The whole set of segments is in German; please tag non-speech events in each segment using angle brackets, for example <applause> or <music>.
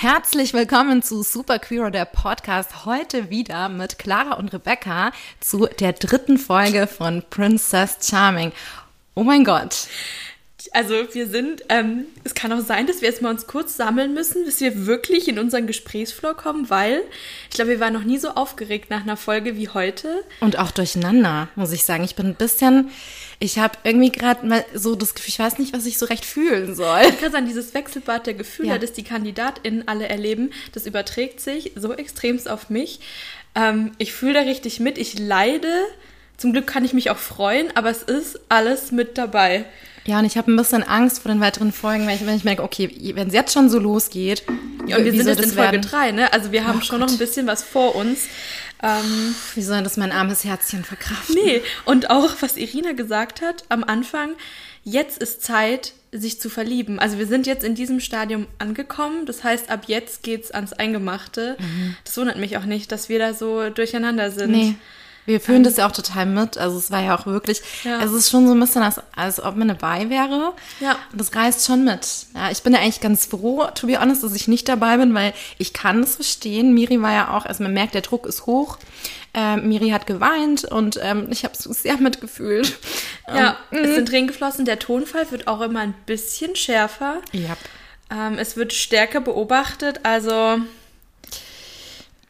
Herzlich willkommen zu Super Queer, der Podcast. Heute wieder mit Clara und Rebecca zu der dritten Folge von Princess Charming. Oh mein Gott. Also wir sind, ähm, es kann auch sein, dass wir jetzt mal uns kurz sammeln müssen, bis wir wirklich in unseren Gesprächsflow kommen, weil ich glaube, wir waren noch nie so aufgeregt nach einer Folge wie heute. Und auch durcheinander, muss ich sagen. Ich bin ein bisschen, ich habe irgendwie gerade mal so das Gefühl, ich weiß nicht, was ich so recht fühlen soll. Ich kann sagen, dieses Wechselbad der Gefühle, Ja. das die KandidatInnen alle erleben, das überträgt sich so extremst auf mich. Ähm, ich fühle da richtig mit, ich leide. Zum Glück kann ich mich auch freuen, aber es ist alles mit dabei. Ja, und ich habe ein bisschen Angst vor den weiteren Folgen, weil ich, wenn ich merke, okay, wenn es jetzt schon so losgeht. Ja, und wir sind jetzt in Folge werden? 3, ne? Also wir haben Oh schon noch Gott. ein bisschen was vor uns. Ähm, Wie soll das mein armes Herzchen verkraften? Nee, und auch was Irina gesagt hat am Anfang, jetzt ist Zeit, sich zu verlieben. Also wir sind jetzt in diesem Stadium angekommen. Das heißt, ab jetzt geht's ans Eingemachte. Das wundert mich auch nicht, dass wir da so durcheinander sind. Nee. Wir fühlen das ja auch total mit. Also es war ja auch wirklich, Ja. es ist schon so ein bisschen, als, als ob man dabei wäre. Ja. Und das reißt schon mit. Ja, ich bin ja eigentlich ganz froh, to be honest, dass ich nicht dabei bin, weil ich kann es verstehen. Miri war ja auch, also man merkt, der Druck ist hoch. Ähm, Miri hat geweint und ähm, ich habe so sehr mitgefühlt. <laughs> Ja, Ähm, es sind Tränen geflossen. Der Tonfall wird auch immer ein bisschen schärfer. ja. Ähm, es wird stärker beobachtet. Also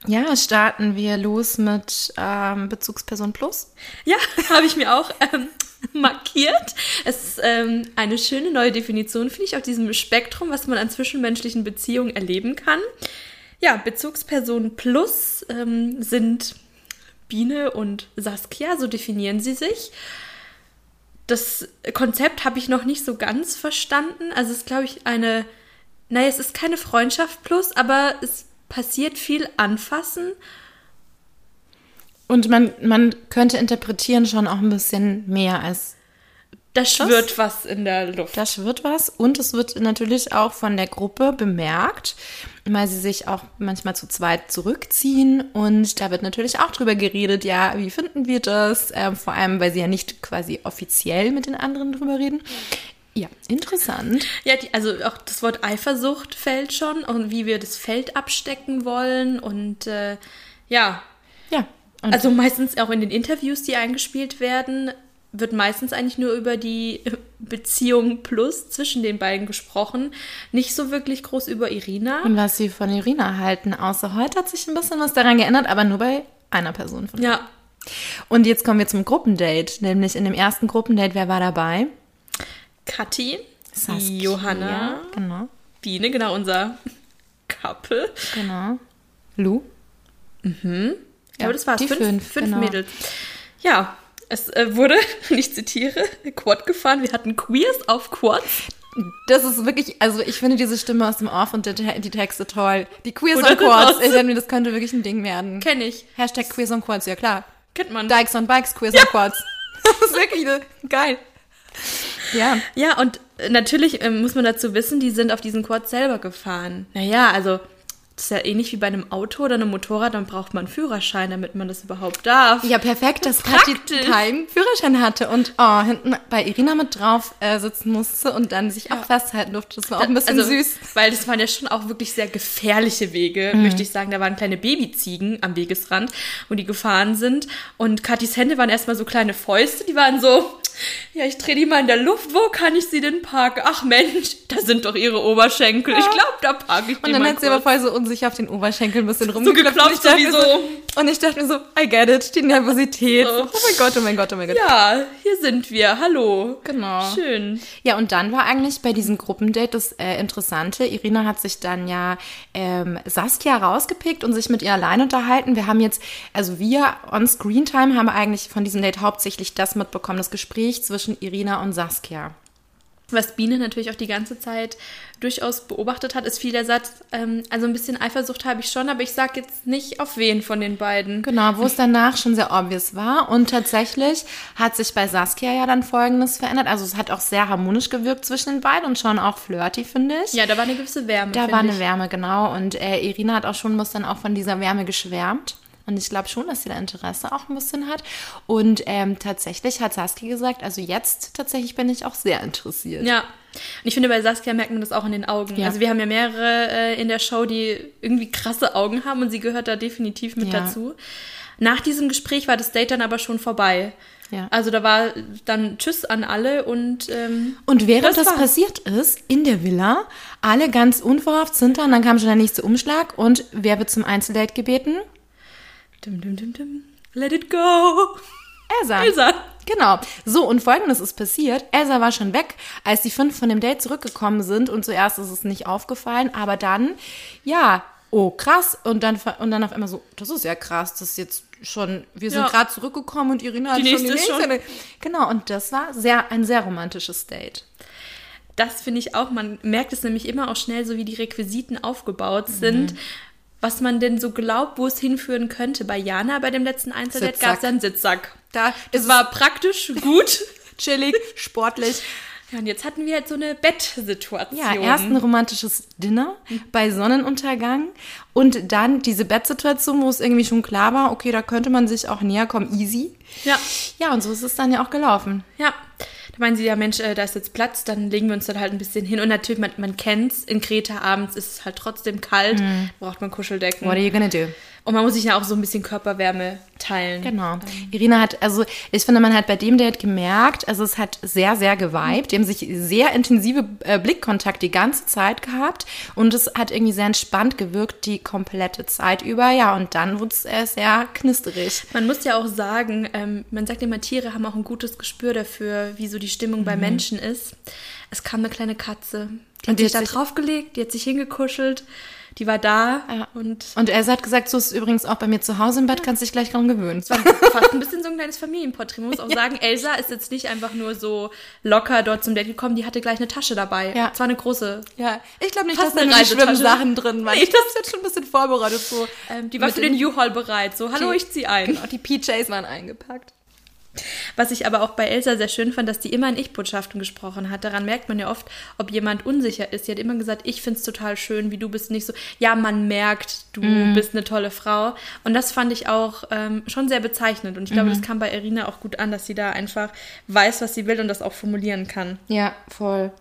Ja, starten wir los mit ähm, Bezugsperson Plus. Ja, <laughs> habe ich mir auch ähm, <laughs> markiert. Es ist ähm, eine schöne neue Definition, finde ich, auf diesem Spektrum, was man an zwischenmenschlichen Beziehungen erleben kann. Ja, Bezugspersonen plus ähm, sind Biene und Saskia, so definieren sie sich. Das Konzept habe ich noch nicht so ganz verstanden. Also es ist, glaube ich, eine, naja, es ist keine Freundschaft plus, aber es passiert viel anfassen Und man, man könnte interpretieren schon auch ein bisschen mehr als Da schwirrt was in der Luft. Da schwirrt was und es wird natürlich auch von der Gruppe bemerkt, weil sie sich auch manchmal zu zweit zurückziehen und da wird natürlich auch drüber geredet, ja, wie finden wir das? Ähm, vor allem, weil sie ja nicht quasi offiziell mit den anderen drüber reden. Ja, interessant. Ja, die, also auch das Wort Eifersucht fällt schon und wie wir das Feld abstecken wollen und äh, ja, Ja. Und also meistens auch in den Interviews, die eingespielt werden, wird meistens eigentlich nur über die Beziehung plus zwischen den beiden gesprochen, nicht so wirklich groß über Irina. und was sie von Irina halten, außer heute hat sich ein bisschen was daran geändert, aber nur bei einer Person von Ja, Und jetzt kommen wir zum Gruppendate, nämlich in dem ersten Gruppendate, wer war dabei? Kathi, Saskia, Johanna, Genau, Biene, genau unser Couple. genau. Lu? Ich glaube, das war's. die fünf, fünf, fünf genau. Mädels. Ja, es äh, wurde, <laughs> ich zitiere, Quad gefahren. Wir hatten Queers auf Quads. Das ist wirklich, also ich finde diese Stimme aus dem Off und die, die Texte toll. Die Queers Oder on Quads, das? ich finde, das könnte wirklich ein Ding werden. Kenne ich. Hashtag Queers on Quads, ja klar. Kennt man. Dykes on Bikes, Queers on Quads. <laughs> Das ist wirklich ne, geil. Ja, Ja, und äh, natürlich ähm, muss man dazu wissen, die sind auf diesen Quads selber gefahren. Naja, also das ist ja ähnlich wie bei einem Auto oder einem Motorrad, dann braucht man einen Führerschein, damit man das überhaupt darf. ja perfekt, dass Kathi keinen Führerschein hatte und oh, hinten bei Irina mit drauf äh, sitzen musste und dann sich auch festhalten durfte. Das war auch ein bisschen also, süß. Weil das waren ja schon auch wirklich sehr gefährliche Wege, Mhm. möchte ich sagen. Da waren kleine Babyziegen am Wegesrand, wo die gefahren sind. Und Kathis Hände waren erstmal so kleine Fäuste, die waren so, ja, ich drehe die mal in der Luft, wo kann ich sie denn parken? Ach Mensch, da sind doch ihre Oberschenkel. Ich glaube, da parke ich die Und dann hat sie aber voll so unsicher auf den Oberschenkel ein bisschen So rumgeklopft. geklopft, und ich dachte mir sowieso. Und ich dachte mir so, I get it, die Nervosität. Oh. Oh mein Gott, oh mein Gott, oh mein Gott. Ja, hier sind wir. Hallo. Genau. Schön. Ja, und dann war eigentlich bei diesem Gruppendate das äh, Interessante. Irina hat sich dann ja ähm, Saskia rausgepickt und sich mit ihr allein unterhalten. Wir haben jetzt, also wir on Screen Time haben eigentlich von diesem Date hauptsächlich das mitbekommen, das Gespräch zwischen Irina und Saskia. Was Biene natürlich auch die ganze Zeit durchaus beobachtet hat, ist viel der Satz, ähm, also ein bisschen Eifersucht habe ich schon, aber ich sage jetzt nicht auf wen von den beiden. Genau, wo es danach schon sehr obvious war. Und tatsächlich hat sich bei Saskia ja dann Folgendes verändert. Also es hat auch sehr harmonisch gewirkt zwischen den beiden und schon auch flirty, finde ich. Ja, da war eine gewisse Wärme. Da war eine ich. Wärme, genau. Und äh, Irina hat auch schon ein bisschen auch von dieser Wärme geschwärmt. Und ich glaube schon, dass sie da Interesse auch ein bisschen hat. Und ähm, tatsächlich hat Saskia gesagt, also jetzt tatsächlich bin ich auch sehr interessiert. Ja, Und ich finde, bei Saskia merkt man das auch in den Augen. Ja. Also wir haben ja mehrere äh, in der Show, die irgendwie krasse Augen haben und sie gehört da definitiv mit Ja. dazu. Nach diesem Gespräch war das Date dann aber schon vorbei. Ja. Also da war dann Tschüss an alle und ähm, Und während das, Das passiert ist, in der Villa, alle ganz unverhofft sind da und dann kam schon der nächste Umschlag und wer wird zum Einzeldate gebeten? Dim, dim, dim, dim, let it go. Elsa. Elsa. Genau. So, und folgendes ist passiert. Elsa war schon weg, als die fünf von dem Date zurückgekommen sind und zuerst ist es nicht aufgefallen, aber dann, ja, oh krass. Und dann, und dann auf einmal so, das ist ja krass, das ist jetzt schon, wir sind Ja. gerade zurückgekommen und Irina hat Die schon die nächste. Genau, und das war sehr, ein sehr romantisches Date. Das finde ich auch, man merkt es nämlich immer auch schnell, so wie die Requisiten aufgebaut sind, was man denn so glaubt, wo es hinführen könnte. Bei Jana, bei dem letzten Sitzsack. gab es einen Sitzsack. Da Es war praktisch gut. <laughs> chillig, sportlich. Ja, und jetzt hatten wir halt so eine Bettsituation. Ja, erst ein romantisches Dinner bei Sonnenuntergang und dann diese Bettsituation, wo es irgendwie schon klar war, okay, da könnte man sich auch näher kommen, easy. Ja, Ja, und so ist es dann ja auch gelaufen. ja. Da meinen sie, ja Mensch, äh, da ist jetzt Platz, dann legen wir uns dann halt ein bisschen hin. Und natürlich, man, man kennt's, in Kreta abends ist es halt trotzdem kalt, braucht man Kuscheldecken. What are you gonna do? Und man muss sich ja auch so ein bisschen Körperwärme teilen. Genau. Irina hat, also ich finde, man hat bei dem Date gemerkt, also es hat sehr, sehr geweibt. Die haben sich sehr intensive äh, Blickkontakt die ganze Zeit gehabt und es hat irgendwie sehr entspannt gewirkt die komplette Zeit über. Ja, und dann wurde es äh, sehr knisterig. Man muss ja auch sagen, ähm, man sagt immer, Tiere haben auch ein gutes Gespür dafür, wie so die Stimmung bei Menschen ist. Es kam eine kleine Katze. Die Und hat die sich hat da sich- draufgelegt, die hat sich hingekuschelt, die war da Ja. und Und Elsa hat gesagt, so ist es übrigens auch bei mir zu Hause im Bett, kannst dich gleich dran gewöhnen. es war fast ein bisschen so ein kleines Familienporträt. Man muss auch <laughs> sagen, Elsa ist jetzt nicht einfach nur so locker dort zum Date gekommen, die hatte gleich eine Tasche dabei. Ja. Es war eine große. Ja, ich glaube nicht, dass da die. Schwimmsachen drin waren. Nee, Ich glaube, es wird schon ein bisschen vorbereitet. So. Ähm, die war für den den- U-Haul bereit. So, hallo, Die- ich zieh ein. Genau, die PJs waren eingepackt. Was ich aber auch bei Elsa sehr schön fand, dass die immer in Ich-Botschaften gesprochen hat. Daran merkt man ja oft, ob jemand unsicher ist. Sie hat immer gesagt, ich find's total schön, wie du bist nicht so. Ja, man merkt, du bist eine tolle Frau. Und das fand ich auch ähm, schon sehr bezeichnend. Und ich glaube, das kam bei Irina auch gut an, dass sie da einfach weiß, was sie will und das auch formulieren kann. Ja, voll.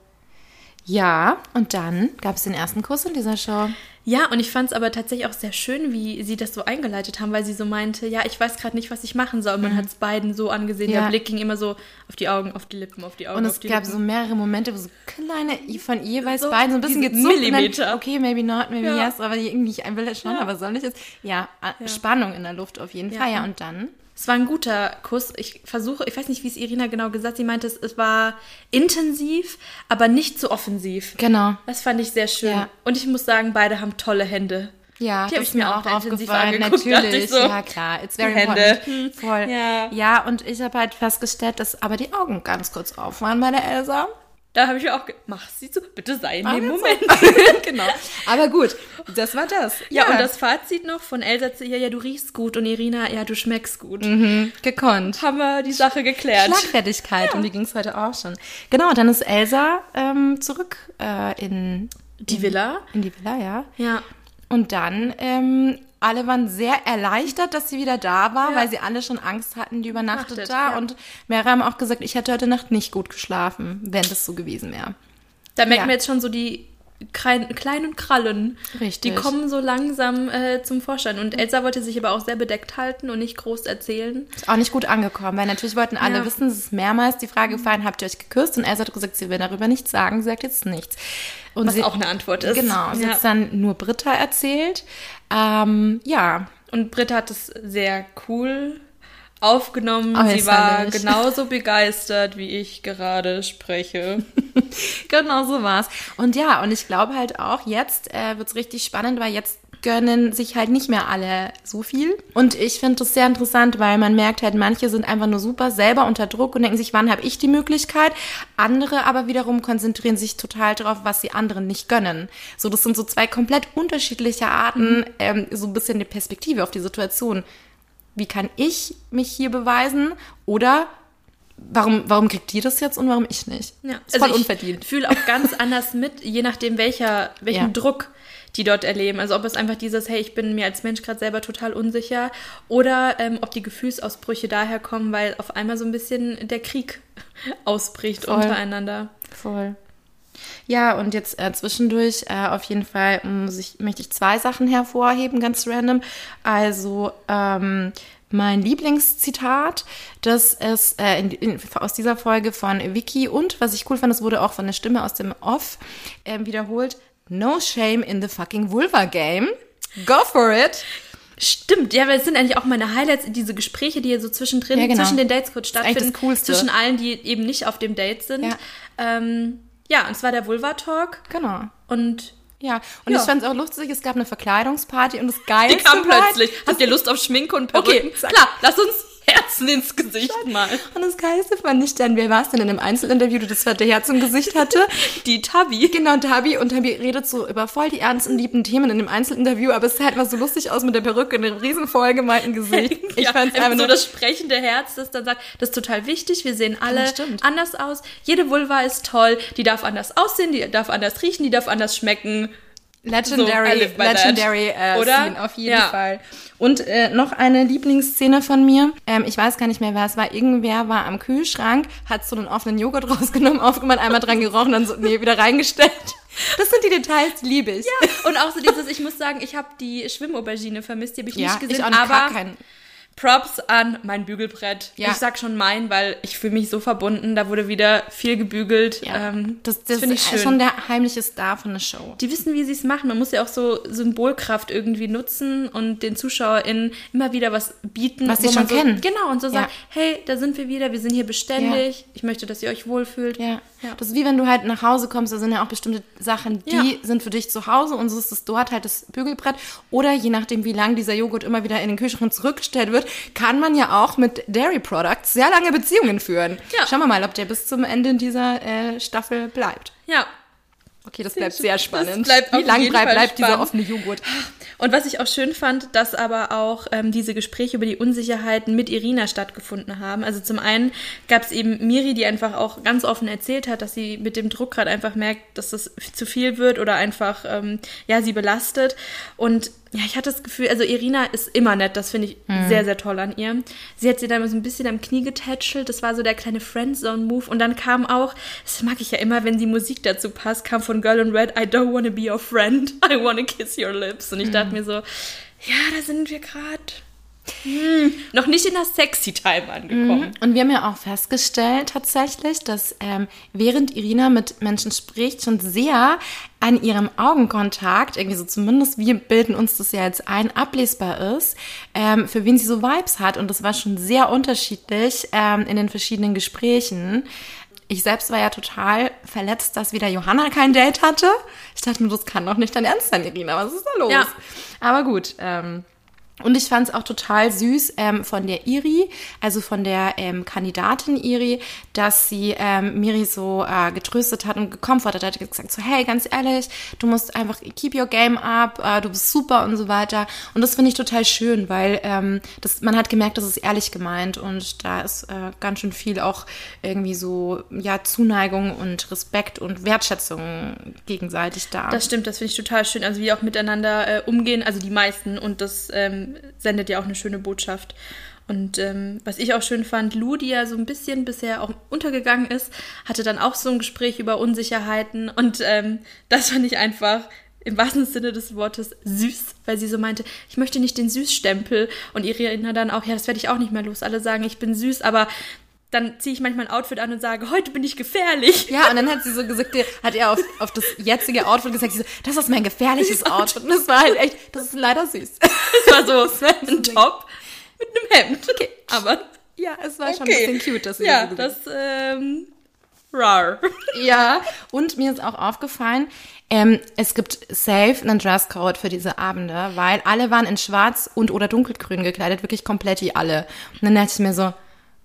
Ja, und dann gab es den ersten Kuss in dieser Show. Ja, und ich fand es aber tatsächlich auch sehr schön, wie sie das so eingeleitet haben, weil sie so meinte, ja, ich weiß gerade nicht, was ich machen soll. Und man hat es beiden so angesehen. Mhm. Ja. Der Blick ging immer so auf die Augen, auf die Lippen, auf die Augen, Und es gab Lippen. so mehrere Momente, wo so kleine, von jeweils So beiden so ein bisschen gezuckt. und dann, Millimeter. Okay, maybe not, maybe Ja. yes, aber irgendwie, ich will das schon, Ja. aber soll nicht jetzt. Ja, Spannung in der Luft auf jeden Ja. Fall. Ja, und dann? Es war ein guter Kuss. Ich versuche, ich weiß nicht, wie es Irina genau gesagt. Sie meinte, es, es war intensiv, aber nicht so offensiv. Genau. Das fand ich sehr schön. Ja. Und ich muss sagen, beide haben tolle Hände. Ja, Die hab das ich mir auch aufgefallen. Natürlich, ich so. ja klar, it's very Die Hände. important. Voll. Ja. ja, und ich habe halt festgestellt, dass aber die Augen ganz kurz auf waren bei der Elsa. Da habe ich mir auch ge mach sie so, bitte sei in dem jetzt Moment. <laughs> <laughs> genau. Aber gut, das war das. Ja, und das Fazit noch von Elsa zu ihr, ja, du riechst gut und Irina, ja, du schmeckst gut. gekonnt. Haben wir die Sache geklärt. Schlagfertigkeit, um die ging es heute auch schon. Genau, dann ist Elsa ähm, zurück äh, in, Die Villa. in die Villa, ja. Ja. Und dann, ähm, alle waren sehr erleichtert, dass sie wieder da war, Ja. weil sie alle schon Angst hatten, die übernachtet Achtet, da. ja. Und mehrere haben auch gesagt, ich hätte heute Nacht nicht gut geschlafen, wenn das so gewesen wäre. Da merken Ja. wir jetzt schon so die kleinen Krallen. Richtig. Die kommen so langsam äh, zum Vorschein. Und Elsa wollte sich aber auch sehr bedeckt halten und nicht groß erzählen. Ist auch nicht gut angekommen, weil natürlich wollten alle Ja. wissen, es ist mehrmals die Frage gefallen, habt ihr euch geküsst? Und Elsa hat gesagt, sie will darüber nichts sagen, sie sagt jetzt nichts. Und Was sie, auch eine Antwort ist. Genau, sie Ja. hat dann nur Britta erzählt. Ähm, ja, Und Britta hat es sehr cool aufgenommen. Äußerlich. Sie war <laughs> genauso begeistert, wie ich gerade spreche. <laughs> genau so war's. Und ja, und ich glaube halt auch, jetzt äh, wird's richtig spannend, weil jetzt gönnen sich halt nicht mehr alle so viel. Und ich finde das sehr interessant, weil man merkt halt, manche sind einfach nur super selber unter Druck und denken sich, wann habe ich die Möglichkeit? Andere aber wiederum konzentrieren sich total darauf, was sie anderen nicht gönnen. So, das sind so zwei komplett unterschiedliche Arten, ähm, so ein bisschen die Perspektive auf die Situation. Wie kann ich mich hier beweisen? Oder warum, warum kriegt die das jetzt und warum ich nicht? Ja, ist voll ich unverdient. fühle auch ganz <laughs> anders mit, je nachdem, welcher, welchen Ja. Druck die dort erleben. Also ob es einfach dieses, hey, ich bin mir als Mensch gerade selber total unsicher oder ähm, ob die Gefühlsausbrüche daher kommen, weil auf einmal so ein bisschen der Krieg <laughs> ausbricht Voll. untereinander. Voll. Ja, und jetzt äh, zwischendurch äh, auf jeden Fall muss ich, möchte ich zwei Sachen hervorheben, ganz random. Also ähm, mein Lieblingszitat, das ist äh, in, in, aus dieser Folge von Vicky und was ich cool fand, das wurde auch von der Stimme aus dem Off äh, wiederholt. No shame in the fucking Vulva game. Go for it. Stimmt, ja, weil es sind eigentlich auch meine Highlights, diese Gespräche, die hier so zwischendrin, Ja, genau. zwischen den Dates kurz stattfinden, das Coolste. zwischen allen, die eben nicht auf dem Date sind. Ja. ähm, ja und zwar der Vulva-Talk Genau. und Ja, und Ja. ich fand es auch lustig, es gab eine Verkleidungsparty und das Geilste die kam war- plötzlich. Habt ihr Lust auf Schminke und Perücken? Okay. Klar, lass uns Herzen ins Gesicht mal. Und das Geilste fand ich dann, wer war es denn in einem Einzelinterview, das zweite Herz im Gesicht hatte? <laughs> Die Tabi. Genau, Tabi. Und Tabi redet so über voll die ernsten, lieben Themen in dem Einzelinterview, aber es sah halt mal so lustig aus mit der Perücke und dem riesen vollgemalten Gesicht. <laughs> Ich ja, fand's einfach so nur... das sprechende Herz, das dann sagt, das ist total wichtig, wir sehen alle Ja, anders aus. Jede Vulva ist toll, die darf anders aussehen, die darf anders riechen, die darf anders schmecken. So, Legendary, that. legendary äh, Oder? Scene, auf jeden Ja. Fall. Und äh, noch eine Lieblingsszene von mir. Ähm, ich weiß gar nicht mehr, wer es war. Irgendwer war am Kühlschrank, hat so einen offenen Joghurt <laughs> rausgenommen, aufgemacht, einmal dran gerochen, dann so, nee, wieder reingestellt. Das sind die Details, die liebe ich. Und auch so dieses, ich muss sagen, ich habe die Schwimmaubergine vermisst, die habe ich Ja, nicht gesehen, ich auch aber keinen. Props an mein Bügelbrett. Ja. Ich sag schon mein, weil ich fühle mich so verbunden. Da wurde wieder viel gebügelt. Ja, Ähm, das, das, finde ich ist schön. schon der heimliche Star von der Show. die wissen, wie sie es machen. Man muss ja auch so Symbolkraft irgendwie nutzen und den ZuschauerInnen immer wieder was bieten. Was sie schon so, kennen. Genau, und so Ja. sagen, hey, da sind wir wieder, wir sind hier beständig. Ich möchte, dass ihr euch wohlfühlt. Ja. Das ist wie wenn du halt nach Hause kommst, da sind ja auch bestimmte Sachen, die sind für dich zu Hause und so ist es dort halt das Bügelbrett. Oder je nachdem, wie lang dieser Joghurt immer wieder in den Kühlschrank zurückgestellt wird, kann man ja auch mit Dairy Products sehr lange Beziehungen führen. Ja. Schauen wir mal, ob der bis zum Ende dieser äh, Staffel bleibt. ja. Okay, das bleibt sehr spannend. bleibt wie auf lang jeden bleibt, bleibt dieser offene Joghurt? Und was ich auch schön fand, dass aber auch ähm, diese Gespräche über die Unsicherheiten mit Irina stattgefunden haben. Also zum einen gab es eben Miri, die einfach auch ganz offen erzählt hat, dass sie mit dem Druck gerade einfach merkt, dass das zu viel wird oder einfach ähm, ja sie belastet. Und ja, ich hatte das Gefühl, also Irina ist immer nett, das finde ich sehr, sehr toll an ihr. Sie hat sie dann so ein bisschen am Knie getätschelt, das war so der kleine Friendzone-Move. Und dann kam auch, das mag ich ja immer, wenn die Musik dazu passt, kam von Girl in Red, I don't wanna be your friend, <laughs> I wanna kiss your lips. Und ich dachte mir so, ja, da sind wir gerade hm, noch nicht in der Sexy Time angekommen. Und wir haben ja auch festgestellt tatsächlich, dass ähm, während Irina mit Menschen spricht, schon sehr an ihrem Augenkontakt, irgendwie so zumindest wir bilden uns das ja jetzt ein, ablesbar ist, ähm, für wen sie so Vibes hat. Und das war schon sehr unterschiedlich ähm, in den verschiedenen Gesprächen. Ich selbst war ja total verletzt, dass wieder Johanna kein Date hatte. Ich dachte mir, das kann doch nicht dein Ernst sein, Irina. Was ist da los? Ja. Aber gut, ähm, und ich fand es auch total süß ähm, von der Iri, also von der ähm, Kandidatin Iri, dass sie ähm, Miri so äh, getröstet hat und gekomfortet hat, gesagt so, hey, ganz ehrlich, du musst einfach keep your game up, äh, du bist super und so weiter. Und das finde ich total schön, weil ähm, das, man hat gemerkt, das ist ehrlich gemeint und da ist äh, ganz schön viel auch irgendwie so, ja, Zuneigung und Respekt und Wertschätzung gegenseitig da. Das stimmt, das finde ich total schön. Also wie auch miteinander äh, umgehen, also die meisten. Und das ähm, sendet ja auch eine schöne Botschaft. Und ähm, was ich auch schön fand, Lou, die ja so ein bisschen bisher auch untergegangen ist, hatte dann auch so ein Gespräch über Unsicherheiten. Und ähm, das fand ich einfach im wahrsten Sinne des Wortes süß, weil sie so meinte, ich möchte nicht den Süßstempel. Und Irina dann auch, ja, das werde ich auch nicht mehr los. Alle sagen, ich bin süß, aber dann ziehe ich manchmal ein Outfit an und sage, heute bin ich gefährlich. Ja, und dann hat sie so gesagt, hat er auf, auf das jetzige Outfit gesagt, so, das ist mein gefährliches Outfit. Und das war halt echt, das ist leider süß. Es war so ein Top mit einem Hemd. Okay. Aber Ja, es war schon okay. ein bisschen cute, dass sie ja, so das ähm, rar. Ja, und mir ist auch aufgefallen, ähm, es gibt safe einen Dresscode für diese Abende, weil alle waren in schwarz und oder dunkelgrün gekleidet, wirklich komplett die alle. Und dann dachte ich mir so,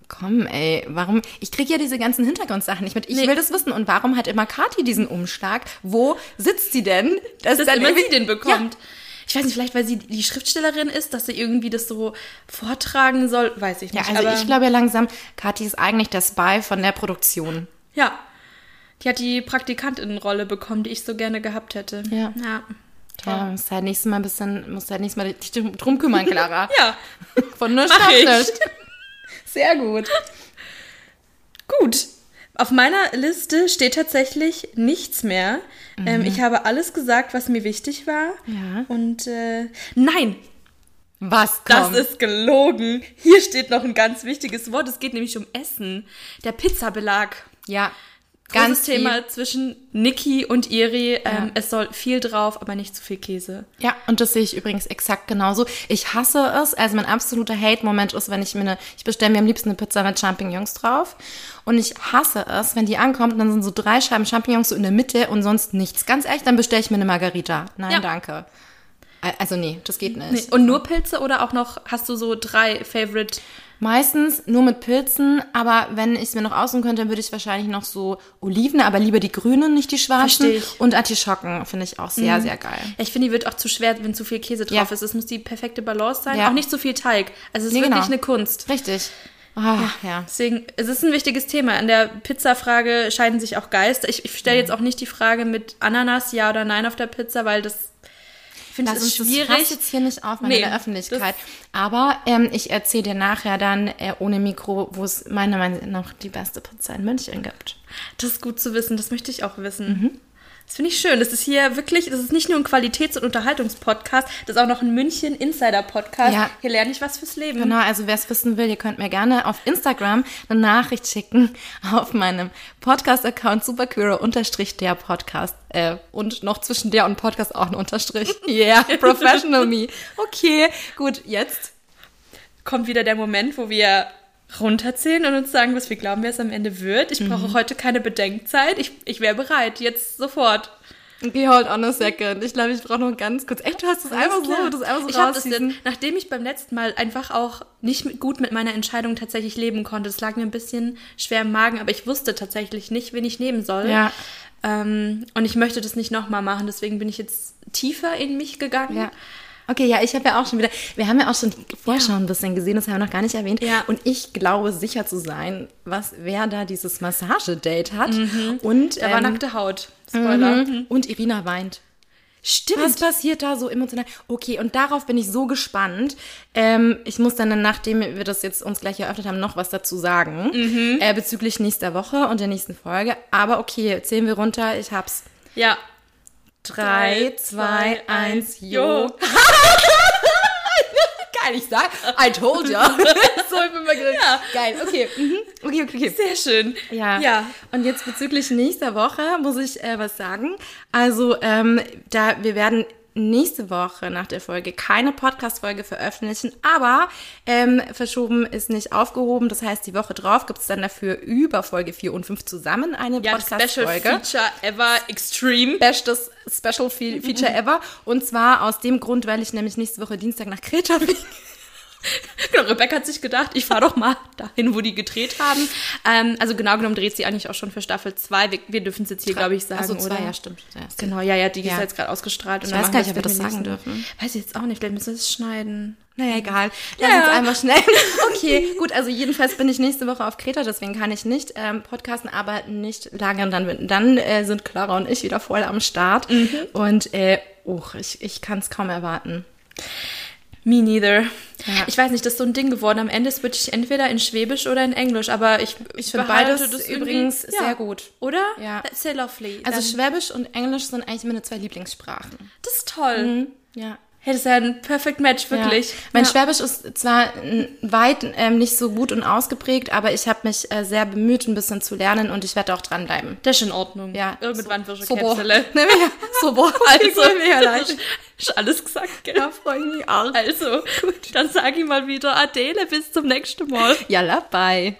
komm ey, warum, ich kriege ja diese ganzen Hintergrundsachen nicht mit, ich Nee. will das wissen. Und warum hat immer Kathi diesen Umschlag? Wo sitzt sie denn? Dass dann immer sie den bekommt. Ich weiß nicht, vielleicht weil sie die Schriftstellerin ist, dass sie irgendwie das so vortragen soll, weiß ich Ja, nicht. also aber, ich glaube ja langsam, Kathi ist eigentlich der Spy von der Produktion. Ja. Die hat die Praktikantinnenrolle bekommen, die ich so gerne gehabt hätte. Ja. Ja. Ja, musst halt nächstes Mal ein bisschen, musst halt nächstes Mal dich drum kümmern, Clara. <laughs> Ja. Von nichts Mach ich. nichts. Sehr gut. Gut. Auf meiner Liste steht tatsächlich nichts mehr. Ähm, ich habe alles gesagt, was mir wichtig war. Ja. Und äh, nein, Was das kommt? ist gelogen. Hier steht noch ein ganz wichtiges Wort. Es geht nämlich um Essen. Der Pizzabelag. ja, Ganz Thema viel. zwischen Niki und Iri. Ähm, es soll viel drauf, aber nicht zu viel Käse. Ja, und das sehe ich übrigens exakt genauso. Ich hasse es. Also mein absoluter Hate-Moment ist, wenn ich mir eine, ich bestelle mir am liebsten eine Pizza mit Champignons drauf. Und ich hasse es, wenn die ankommt, dann sind so drei Scheiben Champignons so in der Mitte und sonst nichts. Ganz ehrlich, dann bestelle ich mir eine Margarita. Nein, Ja. danke. Also nee, das geht nicht. Nee. Und nur Pilze oder auch noch, hast du so drei Favorite? Meistens nur mit Pilzen, aber wenn ich es mir noch aussuchen könnte, dann würde ich wahrscheinlich noch so Oliven, aber lieber die grünen, nicht die schwarzen. Und Artischocken finde ich auch sehr, sehr geil. Ja, ich finde, die wird auch zu schwer, wenn zu viel Käse drauf Ja. ist. Es muss die perfekte Balance sein. Ja. Auch nicht zu viel Teig. Also es ist Nee, wirklich genau. eine Kunst. Richtig. Ah, ja. Deswegen, es ist ein wichtiges Thema. An der Pizza-Frage scheiden sich auch Geister. Ich, ich stelle jetzt auch nicht die Frage mit Ananas, ja oder nein auf der Pizza, weil das finde Lass ist das schwierig. Fass jetzt hier nicht aufmachen Nee, in der Öffentlichkeit. Aber ähm, ich erzähle dir nachher dann äh, ohne Mikro, wo es meiner Meinung nach die beste Pizza in München gibt. Das ist gut zu wissen, das möchte ich auch wissen. Mhm. Das finde ich schön. Das ist hier wirklich, das ist nicht nur ein Qualitäts- und Unterhaltungspodcast, das ist auch noch ein München Insider-Podcast. Ja. Hier lerne ich was fürs Leben. Genau, also wer es wissen will, ihr könnt mir gerne auf Instagram eine Nachricht schicken <laughs> auf meinem Podcast-Account superqueer unterstrich der Podcast. Äh, und noch zwischen der und Podcast auch ein Unterstrich. <laughs> Yeah, professional me. Okay, gut, jetzt. Kommt wieder der Moment, wo wir runterzählen und uns sagen, was wir glauben, wer es am Ende wird. Ich brauche Mhm. heute keine Bedenkzeit. Ich, ich wäre bereit, jetzt sofort. Okay, hold on a second. Ich glaube, ich brauche noch ganz kurz. Echt, du hast das einfach so, klar. das einfach so ich habe das jetzt, nachdem ich beim letzten Mal einfach auch nicht mit, gut mit meiner Entscheidung tatsächlich leben konnte. Es lag mir ein bisschen schwer im Magen, aber ich wusste tatsächlich nicht, wen ich nehmen soll. Ja. Ähm, und ich möchte das nicht nochmal machen, deswegen bin ich jetzt tiefer in mich gegangen. Ja. Okay, ja, ich habe ja auch schon wieder, wir haben ja auch schon die Vorschau ein bisschen gesehen, das haben wir noch gar nicht erwähnt. Ja. Und ich glaube sicher zu sein, was wer da dieses Massagedate hat. Und, Da war ähm, nackte Haut. Spoiler. mhm. und Irina weint. Stimmt. Was passiert da so emotional? Okay, und darauf bin ich so gespannt. Ähm, ich muss dann, nachdem wir das jetzt uns gleich eröffnet haben, noch was dazu sagen. Äh, bezüglich nächster Woche und der nächsten Folge. Aber okay, zählen wir runter. Ich hab's. Ja. Drei, zwei, eins, jo. <laughs> Geil, ich sag, I told ya. <laughs> so, ich bin mal gerückt. Ja. Geil, okay. Mhm. Okay, okay, okay. Sehr schön. Ja. Ja. Und jetzt bezüglich nächster Woche muss ich äh, was sagen. Also, ähm, da wir werden nächste Woche nach der Folge keine Podcast-Folge veröffentlichen, aber ähm, verschoben ist nicht aufgehoben. Das heißt, die Woche drauf gibt es dann dafür über Folge 4 und 5 zusammen eine Ja, Special Podcast-Folge. Feature ever extreme. Bestes Special Fe Feature ever. Und zwar aus dem Grund, weil ich nämlich nächste Woche Dienstag nach Kreta <laughs> fliege. Genau, Rebecca hat sich gedacht, ich fahre doch mal dahin, wo die gedreht haben. Ähm, also genau genommen dreht sie eigentlich auch schon für Staffel 2. Wir, wir dürfen es jetzt hier, glaube ich, sagen, also zwei, oder? ja, stimmt. Ja, Genau, ja, ja, die Ja. ist jetzt gerade ausgestrahlt. Ich dann weiß gar nicht, ob wir das sagen dürfen. Weiß ich jetzt auch nicht, vielleicht müssen wir es schneiden. Naja, egal. Lass Ja. uns einmal schnell. <laughs> Okay, gut, also jedenfalls bin ich nächste Woche auf Kreta, deswegen kann ich nicht ähm, podcasten, aber nicht lange. Und dann, dann äh, sind Clara und ich wieder voll am Start. Und äh, oh, ich, ich kann es kaum erwarten. Me neither. Ja. Ich weiß nicht, das ist so ein Ding geworden. Am Ende switche ich entweder in Schwäbisch oder in Englisch, aber ich, Ich finde behalte beides das übrigens irgendwie- sehr gut. Oder? Ja. That's sehr lovely. Also Dann, Schwäbisch und Englisch sind eigentlich meine zwei Lieblingssprachen. das ist toll. Ja. Hey, das ist ja ein perfect match, wirklich. Ja. Mein ja. Schwäbisch ist zwar weit ähm, nicht so gut und ausgeprägt, aber ich habe mich äh, sehr bemüht, ein bisschen zu lernen und ich werde auch dranbleiben. Das ist in Ordnung. Ja, Irgendwann wirst du ja, so, boah. <laughs> Also, <laughs> mir leicht. ist alles gesagt, gell? Ja, freue ich mich auch. Also, <laughs> dann sage ich mal wieder Adele, bis zum nächsten Mal. Yalla, bye.